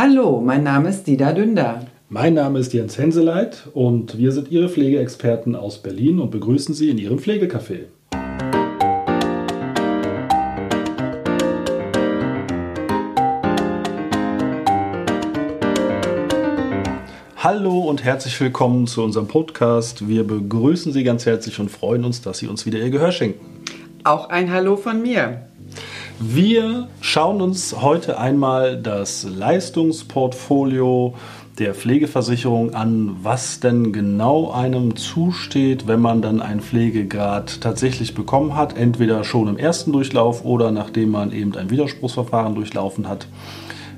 Hallo, mein Name ist Dida Dünder. Mein Name ist Jens Henseleit und wir sind Ihre Pflegeexperten aus Berlin und begrüßen Sie in Ihrem Pflegecafé. Hallo und herzlich willkommen zu unserem Podcast. Wir begrüßen Sie ganz herzlich und freuen uns, dass Sie uns wieder Ihr Gehör schenken. Auch ein Hallo von mir. Wir schauen uns heute einmal das Leistungsportfolio der Pflegeversicherung an, was denn genau einem zusteht, wenn man dann einen Pflegegrad tatsächlich bekommen hat, entweder schon im ersten Durchlauf oder nachdem man eben ein Widerspruchsverfahren durchlaufen hat.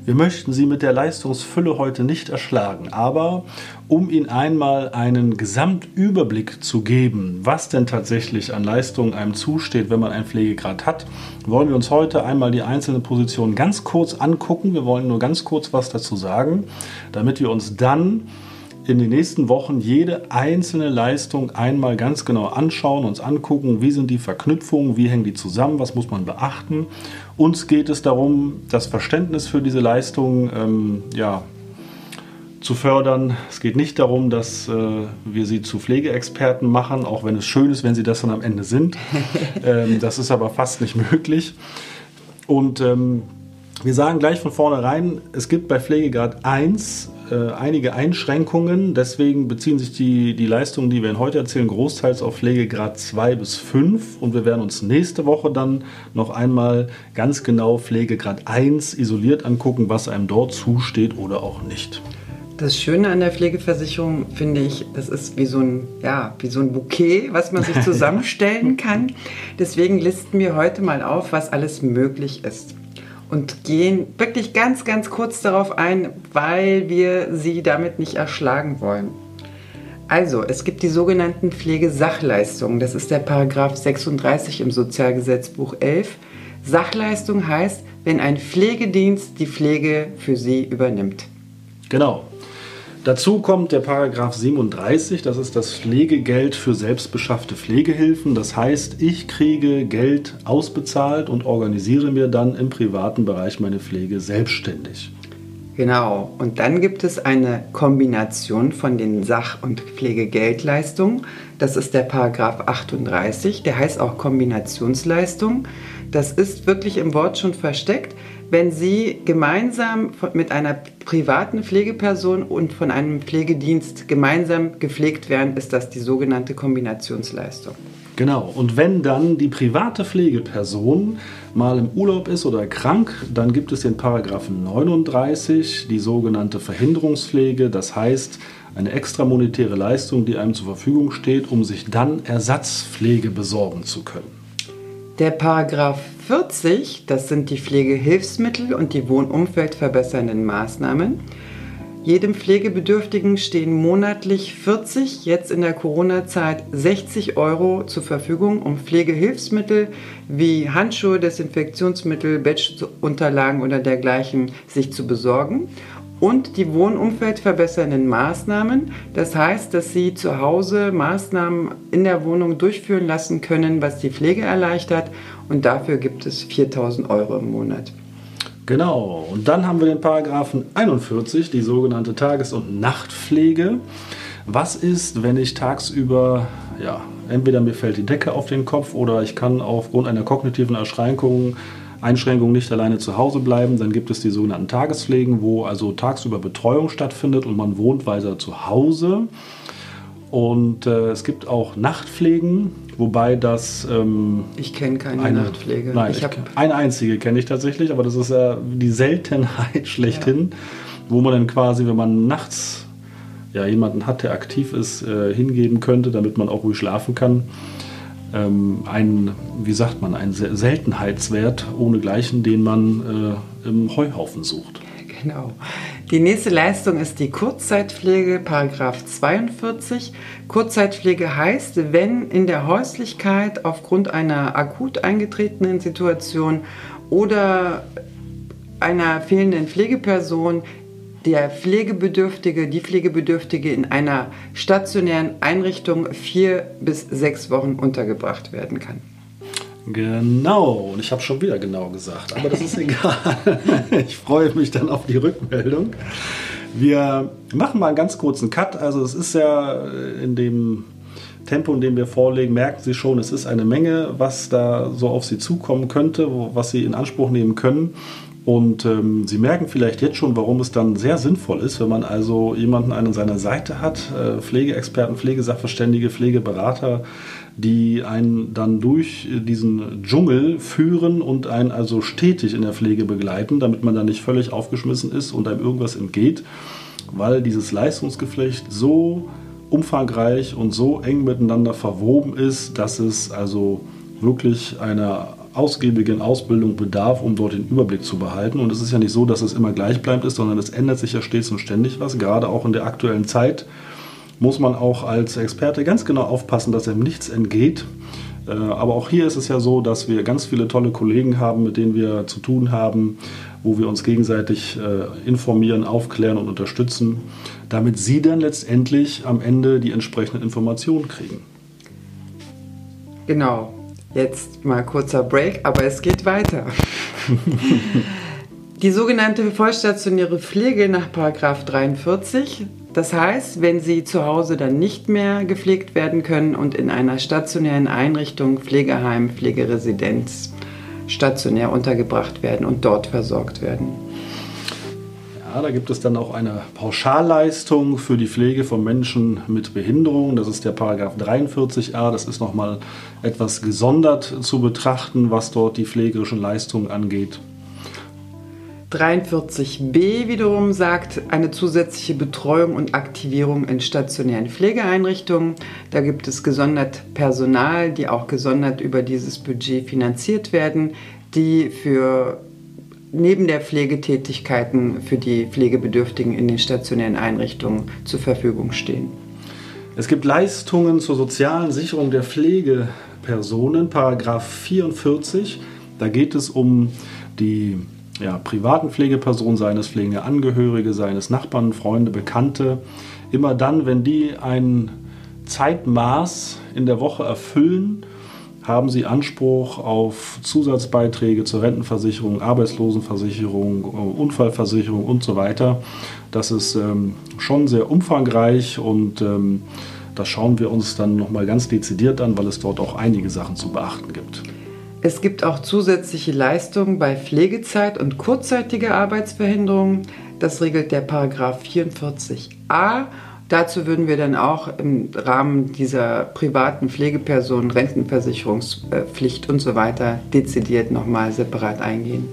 Wir möchten Sie mit der Leistungsfülle heute nicht erschlagen, aber um Ihnen einmal einen Gesamtüberblick zu geben, was denn tatsächlich an Leistungen einem zusteht, wenn man einen Pflegegrad hat, wollen wir uns heute einmal die einzelnen Positionen ganz kurz angucken. Wir wollen nur ganz kurz was dazu sagen, damit wir uns dann in den nächsten Wochen jede einzelne Leistung einmal ganz genau anschauen, uns angucken, wie sind die Verknüpfungen, wie hängen die zusammen, was muss man beachten. Uns geht es darum, das Verständnis für diese Leistung ähm, ja, zu fördern. Es geht nicht darum, dass äh, wir sie zu Pflegeexperten machen, auch wenn es schön ist, wenn sie das dann am Ende sind. ähm, das ist aber fast nicht möglich. Und ähm, wir sagen gleich von vornherein, es gibt bei Pflegegrad 1 äh, einige Einschränkungen. Deswegen beziehen sich die, die Leistungen, die wir Ihnen heute erzählen, großteils auf Pflegegrad 2 bis 5. Und wir werden uns nächste Woche dann noch einmal ganz genau Pflegegrad 1 isoliert angucken, was einem dort zusteht oder auch nicht. Das Schöne an der Pflegeversicherung finde ich, das ist wie so ein, ja, wie so ein Bouquet, was man sich zusammenstellen kann. Deswegen listen wir heute mal auf, was alles möglich ist und gehen wirklich ganz, ganz kurz darauf ein, weil wir Sie damit nicht erschlagen wollen. Also, es gibt die sogenannten Pflegesachleistungen. Das ist der Paragraph 36 im Sozialgesetzbuch 11. Sachleistung heißt, wenn ein Pflegedienst die Pflege für Sie übernimmt. Genau. Dazu kommt der Paragraph 37, das ist das Pflegegeld für selbstbeschaffte Pflegehilfen. Das heißt, ich kriege Geld ausbezahlt und organisiere mir dann im privaten Bereich meine Pflege selbstständig. Genau, und dann gibt es eine Kombination von den Sach- und Pflegegeldleistungen. Das ist der Paragraph 38, der heißt auch Kombinationsleistung. Das ist wirklich im Wort schon versteckt wenn Sie gemeinsam mit einer privaten Pflegeperson und von einem Pflegedienst gemeinsam gepflegt werden, ist das die sogenannte Kombinationsleistung. Genau, und wenn dann die private Pflegeperson mal im Urlaub ist oder krank, dann gibt es den Paragraphen 39, die sogenannte Verhinderungspflege, das heißt eine extramonetäre Leistung, die einem zur Verfügung steht, um sich dann Ersatzpflege besorgen zu können. Der Paragraph 40, das sind die Pflegehilfsmittel und die wohnumfeldverbessernden Maßnahmen. Jedem Pflegebedürftigen stehen monatlich 40, jetzt in der Corona-Zeit 60 Euro zur Verfügung, um Pflegehilfsmittel wie Handschuhe, Desinfektionsmittel, Bettunterlagen oder dergleichen sich zu besorgen und die wohnumfeldverbessernden Maßnahmen. Das heißt, dass Sie zu Hause Maßnahmen in der Wohnung durchführen lassen können, was die Pflege erleichtert. Und dafür gibt es 4000 Euro im Monat. Genau. Und dann haben wir den Paragraphen 41, die sogenannte Tages- und Nachtpflege. Was ist, wenn ich tagsüber, ja, entweder mir fällt die Decke auf den Kopf oder ich kann aufgrund einer kognitiven Erschränkung Einschränkungen nicht alleine zu Hause bleiben. Dann gibt es die sogenannten Tagespflegen, wo also tagsüber Betreuung stattfindet und man wohnt weiter zu Hause. Und äh, es gibt auch Nachtpflegen, wobei das. Ähm, ich kenne keine eine, Nachtpflege. Nein, ich ich, eine einzige kenne ich tatsächlich, aber das ist ja die Seltenheit schlechthin, ja. wo man dann quasi, wenn man nachts ja, jemanden hat, der aktiv ist, äh, hingeben könnte, damit man auch ruhig schlafen kann ähm, ein, wie sagt man, ein Seltenheitswert ohnegleichen, den man äh, im Heuhaufen sucht. Genau. Die nächste Leistung ist die Kurzzeitpflege, Paragraph 42. Kurzzeitpflege heißt, wenn in der Häuslichkeit aufgrund einer akut eingetretenen Situation oder einer fehlenden Pflegeperson der Pflegebedürftige, die Pflegebedürftige in einer stationären Einrichtung vier bis sechs Wochen untergebracht werden kann. Genau, und ich habe schon wieder genau gesagt, aber das ist egal. ich freue mich dann auf die Rückmeldung. Wir machen mal einen ganz kurzen Cut. Also es ist ja in dem Tempo, in dem wir vorlegen, merken Sie schon, es ist eine Menge, was da so auf Sie zukommen könnte, was Sie in Anspruch nehmen können. Und ähm, Sie merken vielleicht jetzt schon, warum es dann sehr sinnvoll ist, wenn man also jemanden an seiner Seite hat, äh, Pflegeexperten, Pflegesachverständige, Pflegeberater, die einen dann durch diesen Dschungel führen und einen also stetig in der Pflege begleiten, damit man dann nicht völlig aufgeschmissen ist und einem irgendwas entgeht, weil dieses Leistungsgeflecht so umfangreich und so eng miteinander verwoben ist, dass es also wirklich einer ausgiebigen Ausbildung bedarf, um dort den Überblick zu behalten. Und es ist ja nicht so, dass es immer gleichbleibend ist, sondern es ändert sich ja stets und ständig was, gerade auch in der aktuellen Zeit muss man auch als Experte ganz genau aufpassen, dass einem nichts entgeht. Äh, aber auch hier ist es ja so, dass wir ganz viele tolle Kollegen haben, mit denen wir zu tun haben, wo wir uns gegenseitig äh, informieren, aufklären und unterstützen, damit Sie dann letztendlich am Ende die entsprechenden Informationen kriegen. Genau. Jetzt mal kurzer Break, aber es geht weiter. die sogenannte vollstationäre Pflege nach 43 das heißt, wenn sie zu Hause dann nicht mehr gepflegt werden können und in einer stationären Einrichtung, Pflegeheim, Pflegeresidenz stationär untergebracht werden und dort versorgt werden. Ja, da gibt es dann auch eine Pauschalleistung für die Pflege von Menschen mit Behinderung. Das ist der Paragraph 43a. Das ist nochmal etwas gesondert zu betrachten, was dort die pflegerischen Leistungen angeht. 43b wiederum sagt eine zusätzliche Betreuung und Aktivierung in stationären Pflegeeinrichtungen. Da gibt es gesondert Personal, die auch gesondert über dieses Budget finanziert werden, die für neben der Pflegetätigkeiten für die Pflegebedürftigen in den stationären Einrichtungen zur Verfügung stehen. Es gibt Leistungen zur sozialen Sicherung der Pflegepersonen, Paragraph 44. Da geht es um die ja, privaten Pflegepersonen, seines pflegende Angehörige, seines Nachbarn, Freunde, Bekannte, immer dann, wenn die ein Zeitmaß in der Woche erfüllen, haben sie Anspruch auf Zusatzbeiträge zur Rentenversicherung, Arbeitslosenversicherung, Unfallversicherung und so weiter. Das ist ähm, schon sehr umfangreich und ähm, das schauen wir uns dann nochmal ganz dezidiert an, weil es dort auch einige Sachen zu beachten gibt. Es gibt auch zusätzliche Leistungen bei Pflegezeit und kurzzeitiger Arbeitsverhinderung. Das regelt der Paragraph 44a. Dazu würden wir dann auch im Rahmen dieser privaten Pflegepersonen, Rentenversicherungspflicht und so weiter dezidiert nochmal separat eingehen.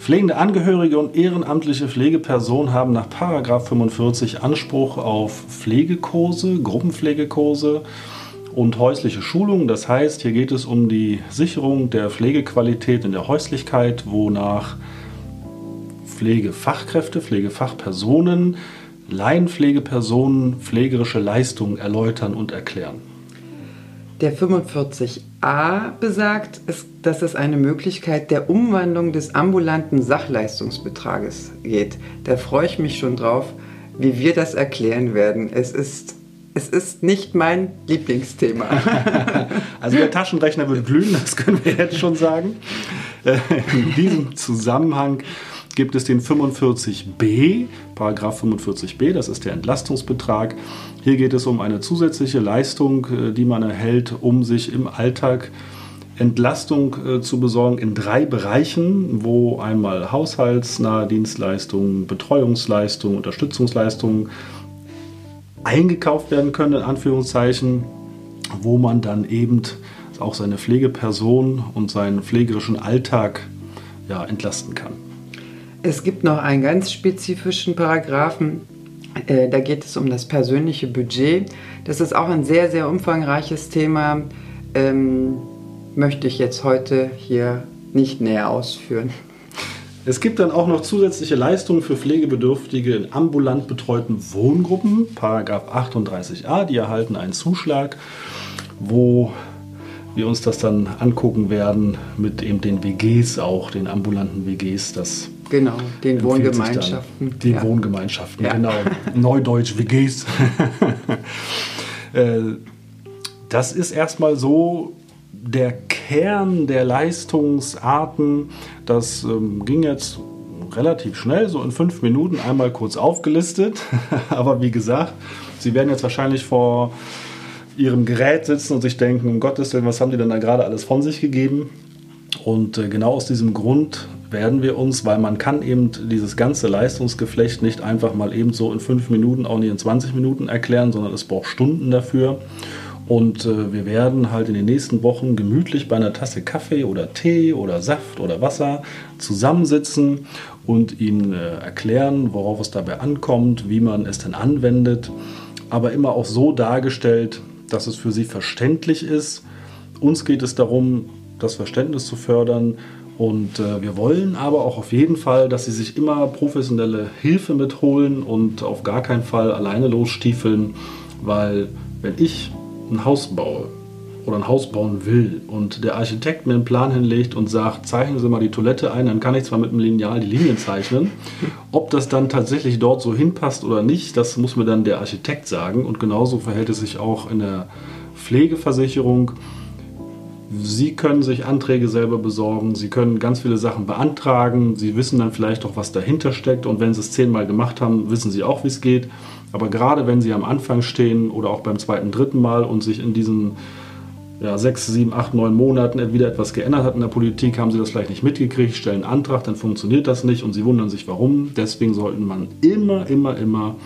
Pflegende Angehörige und ehrenamtliche Pflegepersonen haben nach Paragraph 45 Anspruch auf Pflegekurse, Gruppenpflegekurse und häusliche Schulung. Das heißt, hier geht es um die Sicherung der Pflegequalität in der Häuslichkeit, wonach Pflegefachkräfte, Pflegefachpersonen, Laienpflegepersonen pflegerische Leistungen erläutern und erklären. Der 45a besagt, dass es eine Möglichkeit der Umwandlung des ambulanten Sachleistungsbetrages geht. Da freue ich mich schon drauf, wie wir das erklären werden. Es ist es ist nicht mein Lieblingsthema. also der Taschenrechner wird glühen, das können wir jetzt schon sagen. Äh, in diesem Zusammenhang gibt es den 45b, Paragraph 45b, das ist der Entlastungsbetrag. Hier geht es um eine zusätzliche Leistung, äh, die man erhält, um sich im Alltag Entlastung äh, zu besorgen in drei Bereichen, wo einmal haushaltsnahe Dienstleistungen, Betreuungsleistungen, Unterstützungsleistungen eingekauft werden können, in Anführungszeichen, wo man dann eben auch seine Pflegeperson und seinen pflegerischen Alltag ja, entlasten kann. Es gibt noch einen ganz spezifischen Paragraphen, äh, da geht es um das persönliche Budget. Das ist auch ein sehr, sehr umfangreiches Thema, ähm, möchte ich jetzt heute hier nicht näher ausführen. Es gibt dann auch noch zusätzliche Leistungen für Pflegebedürftige in ambulant betreuten Wohngruppen, Paragraph 38a. Die erhalten einen Zuschlag, wo wir uns das dann angucken werden mit eben den WGs auch, den ambulanten WGs. Das genau, den Wohngemeinschaften. Den ja. Wohngemeinschaften, ja. genau. Neudeutsch WGs. Äh, das ist erstmal so der Kern der Leistungsarten. Das ähm, ging jetzt relativ schnell, so in fünf Minuten einmal kurz aufgelistet. Aber wie gesagt, Sie werden jetzt wahrscheinlich vor Ihrem Gerät sitzen und sich denken, um Gottes Willen, was haben die denn da gerade alles von sich gegeben? Und äh, genau aus diesem Grund werden wir uns, weil man kann eben dieses ganze Leistungsgeflecht nicht einfach mal eben so in fünf Minuten, auch nicht in 20 Minuten erklären, sondern es braucht Stunden dafür. Und äh, wir werden halt in den nächsten Wochen gemütlich bei einer Tasse Kaffee oder Tee oder Saft oder Wasser zusammensitzen und Ihnen äh, erklären, worauf es dabei ankommt, wie man es denn anwendet, aber immer auch so dargestellt, dass es für Sie verständlich ist. Uns geht es darum, das Verständnis zu fördern, und äh, wir wollen aber auch auf jeden Fall, dass sie sich immer professionelle Hilfe mitholen und auf gar keinen Fall alleine losstiefeln, weil wenn ich ein Haus baue oder ein Haus bauen will und der Architekt mir einen Plan hinlegt und sagt, zeichnen Sie mal die Toilette ein, dann kann ich zwar mit dem Lineal die Linien zeichnen. Ob das dann tatsächlich dort so hinpasst oder nicht, das muss mir dann der Architekt sagen. Und genauso verhält es sich auch in der Pflegeversicherung. Sie können sich Anträge selber besorgen, Sie können ganz viele Sachen beantragen, Sie wissen dann vielleicht auch, was dahinter steckt und wenn Sie es zehnmal gemacht haben, wissen Sie auch, wie es geht. Aber gerade wenn Sie am Anfang stehen oder auch beim zweiten, dritten Mal und sich in diesen ja, sechs, sieben, acht, neun Monaten wieder etwas geändert hat in der Politik, haben Sie das vielleicht nicht mitgekriegt, stellen einen Antrag, dann funktioniert das nicht und Sie wundern sich, warum. Deswegen sollten man immer, immer, immer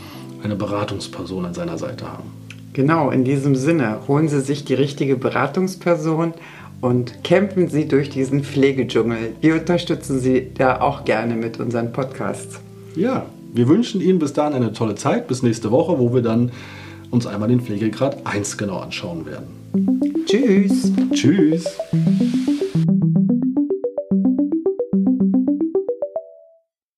eine Beratungsperson an seiner Seite haben. Genau, in diesem Sinne, holen Sie sich die richtige Beratungsperson und kämpfen Sie durch diesen Pflegedschungel. Wir unterstützen Sie da auch gerne mit unseren Podcasts. Ja, wir wünschen Ihnen bis dahin eine tolle Zeit, bis nächste Woche, wo wir dann uns einmal den Pflegegrad 1 genau anschauen werden. Tschüss. Tschüss.